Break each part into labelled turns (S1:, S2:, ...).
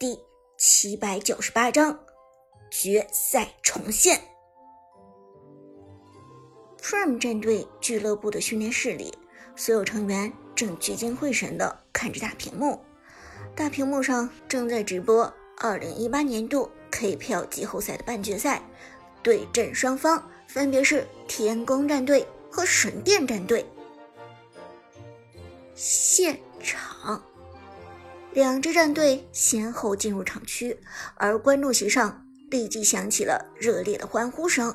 S1: 第七百九十八章决赛重现。Prime 战队俱乐部的训练室里，所有成员正聚精会神地看着大屏幕。大屏幕上正在直播2018年度 KPL 季后赛的半决赛，对阵双方分别是天宫战队和神殿战队。现场。两支战队先后进入场区，而观众席上立即响起了热烈的欢呼声。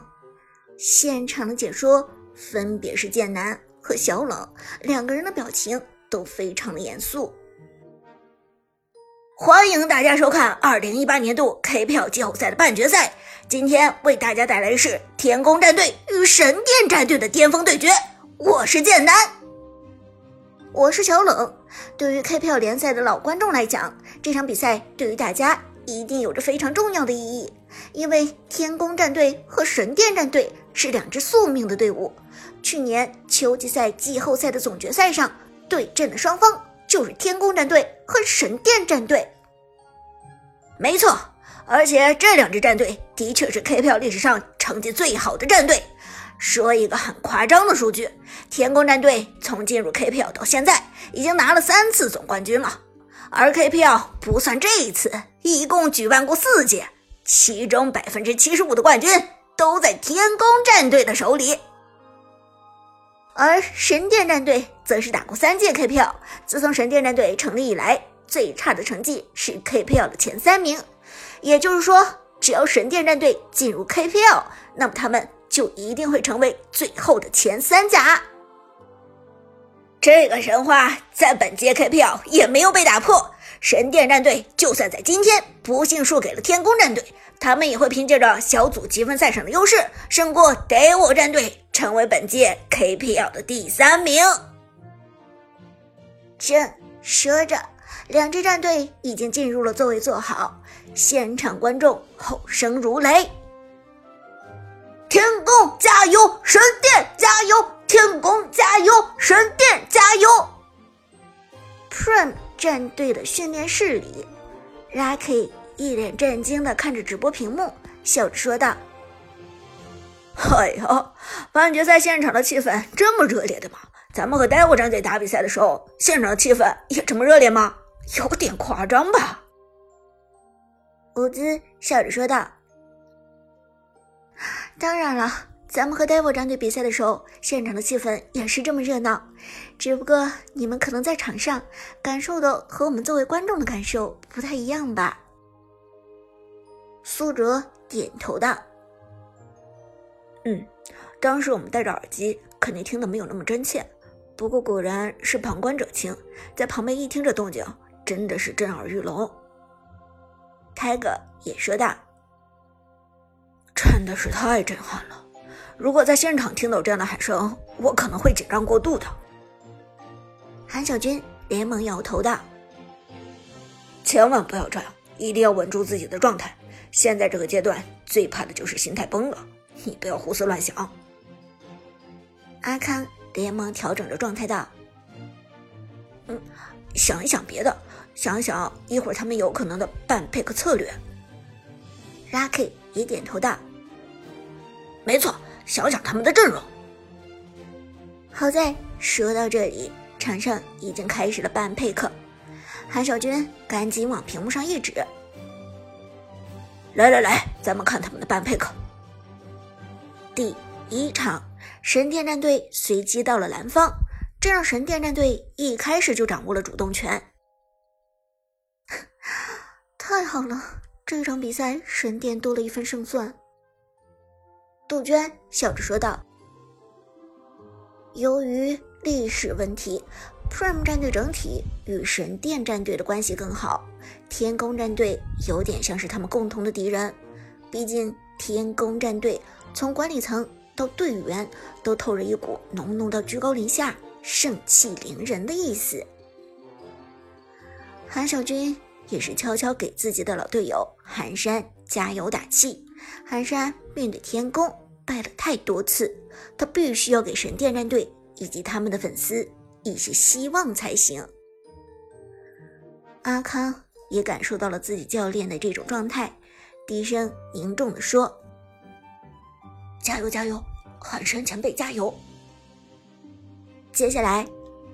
S1: 现场的解说分别是剑南和小冷，两个人的表情都非常的严肃。欢迎大家收看二零一八年度 KPL 季后赛的半决赛，今天为大家带来的是天宫战队与神殿战队的巅峰对决。我是剑南。我是小冷。对于 KPL 联赛的老观众来讲，这场比赛对于大家一定有着非常重要的意义，因为天宫战队和神殿战队是两支宿命的队伍。去年秋季赛季后赛的总决赛上对阵的双方就是天宫战队和神殿战队。没错，而且这两支战队的确是 KPL 历史上成绩最好的战队。说一个很夸张的数据，天宫战队从进入 KPL 到现在，已经拿了三次总冠军了。而 KPL 不算这一次，一共举办过四届，其中百分之七十五的冠军都在天宫战队的手里。而神殿战队则是打过三届 KPL，自从神殿战队成立以来，最差的成绩是 KPL 的前三名。也就是说，只要神殿战队进入 KPL，那么他们。就一定会成为最后的前三甲。这个神话在本届 KPL 也没有被打破。神殿战队就算在今天不幸输给了天宫战队，他们也会凭借着小组积分赛上的优势，胜过 Devil 战队，成为本届 KPL 的第三名。正说着，两支战队已经进入了座位坐好，现场观众吼声如雷。天宫加油，神殿加油！天宫加油，神殿加油！Prime 战队的训练室里，Lucky 一脸震惊的看着直播屏幕，笑着说道：“
S2: 哎呀，半决赛现场的气氛这么热烈的吗？咱们和 Devil 战队打比赛的时候，现场的气氛也这么热烈吗？有点夸张吧？”
S1: 乌兹笑着说道。当然了，咱们和 Devil 战队比赛的时候，现场的气氛也是这么热闹。只不过你们可能在场上感受的和我们作为观众的感受不太一样吧？苏哲点头道：“
S2: 嗯，当时我们戴着耳机，肯定听得没有那么真切。不过果然是旁观者清，在旁边一听这动静，真的是震耳欲聋。”
S1: Tiger 也说道。
S2: 真的是太震撼了！如果在现场听到这样的喊声，我可能会紧张过度的。
S1: 韩小军连忙摇头道：“
S2: 千万不要这样，一定要稳住自己的状态。现在这个阶段最怕的就是心态崩了，你不要胡思乱想。”
S1: 阿康连忙调整着状态道：“
S2: 嗯，想一想别的，想一想一会儿他们有可能的半 pick 策略。
S1: ”Lucky 也点头道。
S2: 没错，想想他们的阵容。
S1: 好在说到这里，场上已经开始了半配克。韩小军赶紧往屏幕上一指：“
S2: 来来来，咱们看他们的半配克。”
S1: 第一场，神殿战队随机到了蓝方，这让神殿战队一开始就掌握了主动权。太好了，这场比赛神殿多了一分胜算。杜鹃笑着说道：“由于历史问题，Prime 战队整体与神殿战队的关系更好。天宫战队有点像是他们共同的敌人。毕竟天宫战队从管理层到队员都透着一股浓浓到居高临下、盛气凌人的意思。”韩小军也是悄悄给自己的老队友寒山加油打气。寒山面对天宫败了太多次，他必须要给神殿战队以及他们的粉丝一些希望才行。阿康
S2: 也感受到了自己教练的这种状态，低声凝重地说：“
S1: 加油，加油，寒山前辈加油！”
S2: 接下来，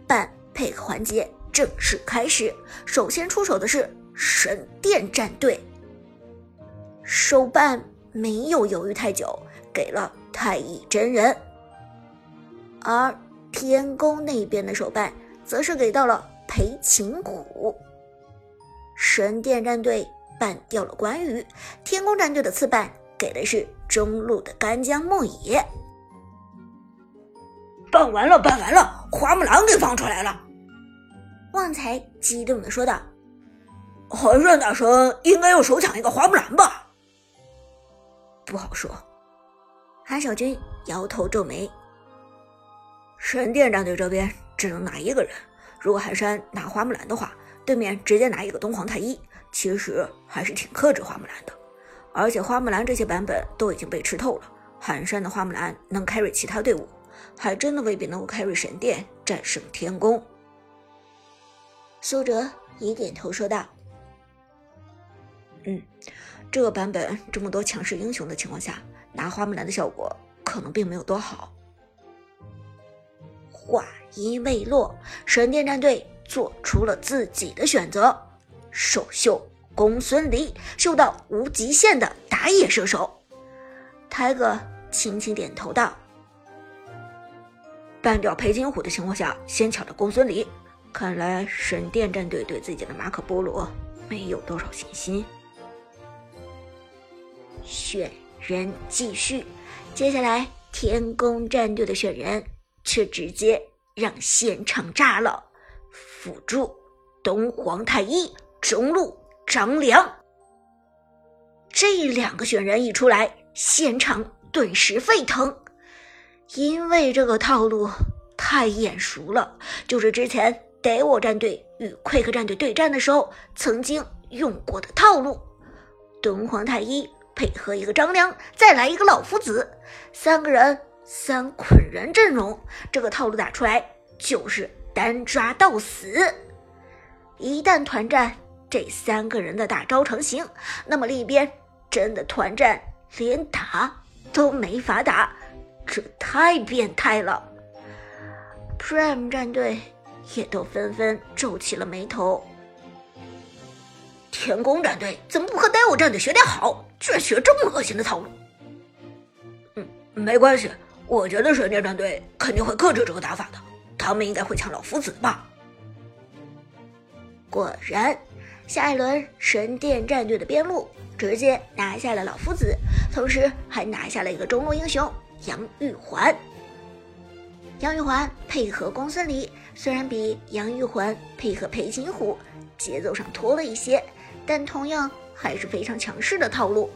S2: 半配合环节正式开始。首先出手的是神殿战队，手办没有犹豫太久，给了太乙真人，而天宫那边的手办则是给到了裴擒虎。神殿战队办掉了关羽，天宫战队的次办给的是中路的干将牧野。
S1: 办完了，办完了，花木兰给放出来了！
S2: 旺财激动的说道：“
S1: 寒山大神应该要手抢一个花木兰吧？”
S2: 不好说。韩小军摇头皱眉：“
S3: 神殿战队这边只能拿一个人，如果寒山拿花木兰的话。”对面直接拿一个东皇太一，其实还是挺克制花木兰的。而且花木兰这些版本都已经被吃透了，寒山的花木兰能 carry 其他队伍，还真的未必能够 carry 神殿战胜天宫。
S2: 苏哲也点头说道：“
S3: 嗯，这个版本这么多强势英雄的情况下，拿花木兰的效果可能并没有多好。”
S2: 话音未落，神殿战队。做出了自己的选择，首秀公孙离秀到无极限的打野射手。泰哥轻轻点头道：“
S3: 半掉裴金虎的情况下，先抢了公孙离。看来神殿战队对自己的马可波罗没有多少信心。”
S2: 选人继续，接下来天宫战队的选人却直接让现场炸了。辅助东皇太一，中路张良，这两个选人一出来，现场顿时沸腾，因为这个套路太眼熟了，就是之前 Devo 战队与 Quick 战队对战的时候曾经用过的套路。东皇太一配合一个张良，再来一个老夫子，三个人三捆人阵容，这个套路打出来就是。单抓到死，一旦团战这三个人的大招成型，那么另一边真的团战连打都没法打，这太变态了。Prime 战队也都纷纷皱起了眉头。
S1: 天宫战队怎么不和戴欧战队学点好，居然学这么恶心的套路？嗯，没关系，我觉得神殿战队肯定会克制这个打法的。他们应该会抢老夫子吧？
S2: 果然，下一轮神殿战队的边路直接拿下了老夫子，同时还拿下了一个中路英雄杨玉环。杨玉环配合公孙离，虽然比杨玉环配合裴擒虎节奏上拖了一些，但同样还是非常强势的套路。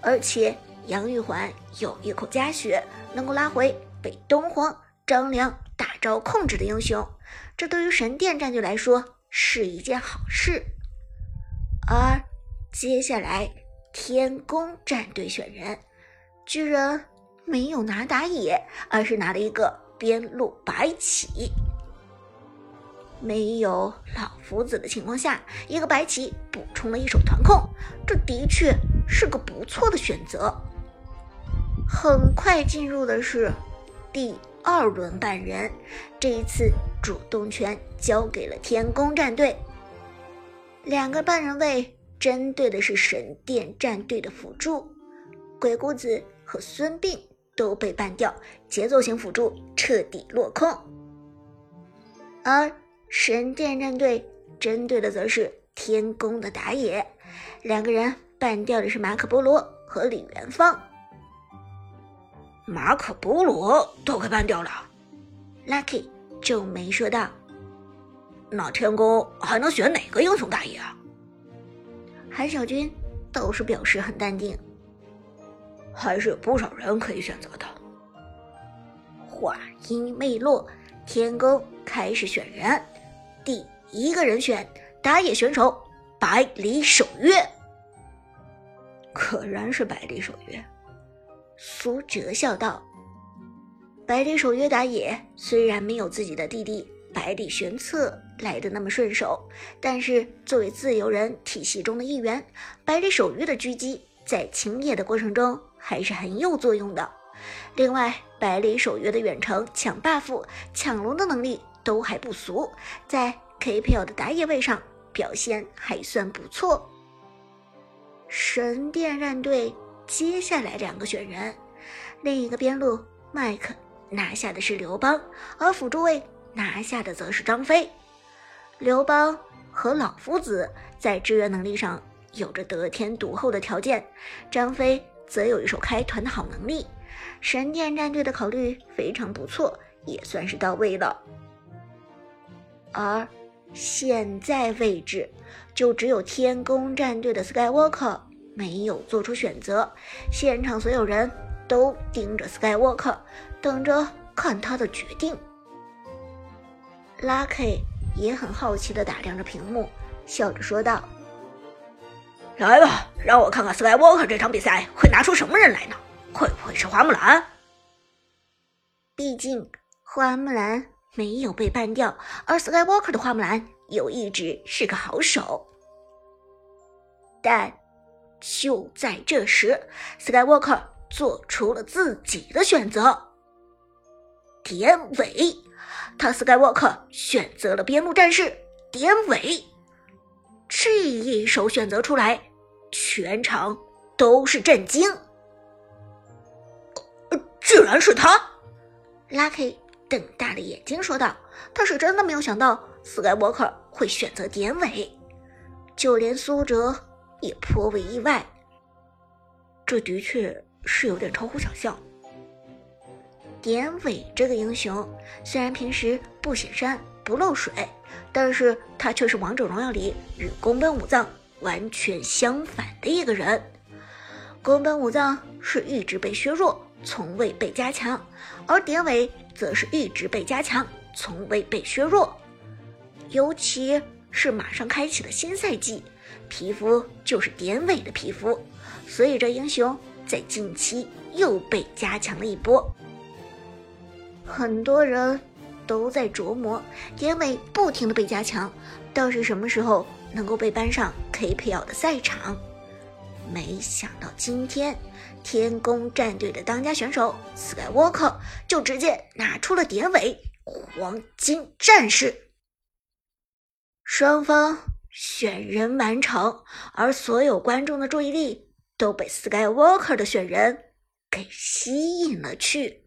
S2: 而且杨玉环有一口加血，能够拉回被东皇张良。大招控制的英雄，这对于神殿战队来说是一件好事。而接下来天宫战队选人，居然没有拿打野，而是拿了一个边路白起。没有老夫子的情况下，一个白起补充了一手团控，这的确是个不错的选择。很快进入的是第。二轮半人，这一次主动权交给了天宫战队。两个半人位针对的是神殿战队的辅助，鬼谷子和孙膑都被办掉，节奏型辅助彻底落空。而神殿战队针对的则是天宫的打野，两个人办掉的是马可波罗和李元芳。
S1: 马可波罗都给办掉了
S2: ，Lucky 皱眉说道：“
S1: 那天宫还能选哪个英雄打野啊？”
S2: 韩小军倒是表示很淡定：“
S3: 还是有不少人可以选择的。”
S2: 话音未落，天宫开始选人，第一个人选打野选手百里守约，
S3: 果然是百里守约。
S2: 苏哲笑道：“百里守约打野，虽然没有自己的弟弟百里玄策来的那么顺手，但是作为自由人体系中的一员，百里守约的狙击在清野的过程中还是很有作用的。另外，百里守约的远程抢 buff、抢龙的能力都还不俗，在 KPL 的打野位上表现还算不错。神殿战队接下来两个选人，另一个边路麦克拿下的是刘邦，而辅助位拿下的则是张飞。刘邦和老夫子在支援能力上有着得天独厚的条件，张飞则有一手开团的好能力。神殿战队的考虑非常不错，也算是到位了。而现在位置，就只有天宫战队的 Skywalker 没有做出选择，现场所有人都盯着 Skywalker，等着看他的决定。Lucky 也很好奇地打量着屏幕，笑着说道：“
S1: 来吧，让我看看 Skywalker 这场比赛会拿出什么人来呢？会不会是花木兰？
S2: 毕竟花木兰没有被办掉，而 Skywalker 的花木兰又一直是个好手。但就在这时，Skywalker 做出了自己的选择，典韦。”他 Skywalker 选择了边路战士典韦，这一手选择出来，全场都是震惊。
S1: 居然是他
S2: ！Lucky 瞪大了眼睛说道：“他是真的没有想到 Skywalker 会选择典韦，就连苏哲也颇为意外。
S3: 这的确是有点超乎想象。”
S2: 典韦这个英雄虽然平时不显山不漏水，但是他却是王者荣耀里与宫本武藏完全相反的一个人。宫本武藏是一直被削弱，从未被加强，而典韦则是一直被加强，从未被削弱。尤其是马上开启的新赛季，皮肤就是典韦的皮肤，所以这英雄在近期又被加强了一波。很多人都在琢磨，典韦不停的被加强，到底什么时候能够被搬上 KPL 的赛场？没想到今天天宫战队的当家选手 Skywalker 就直接拿出了典韦黄金战士。双方选人完成，而所有观众的注意力都被 Skywalker 的选人给吸引了去。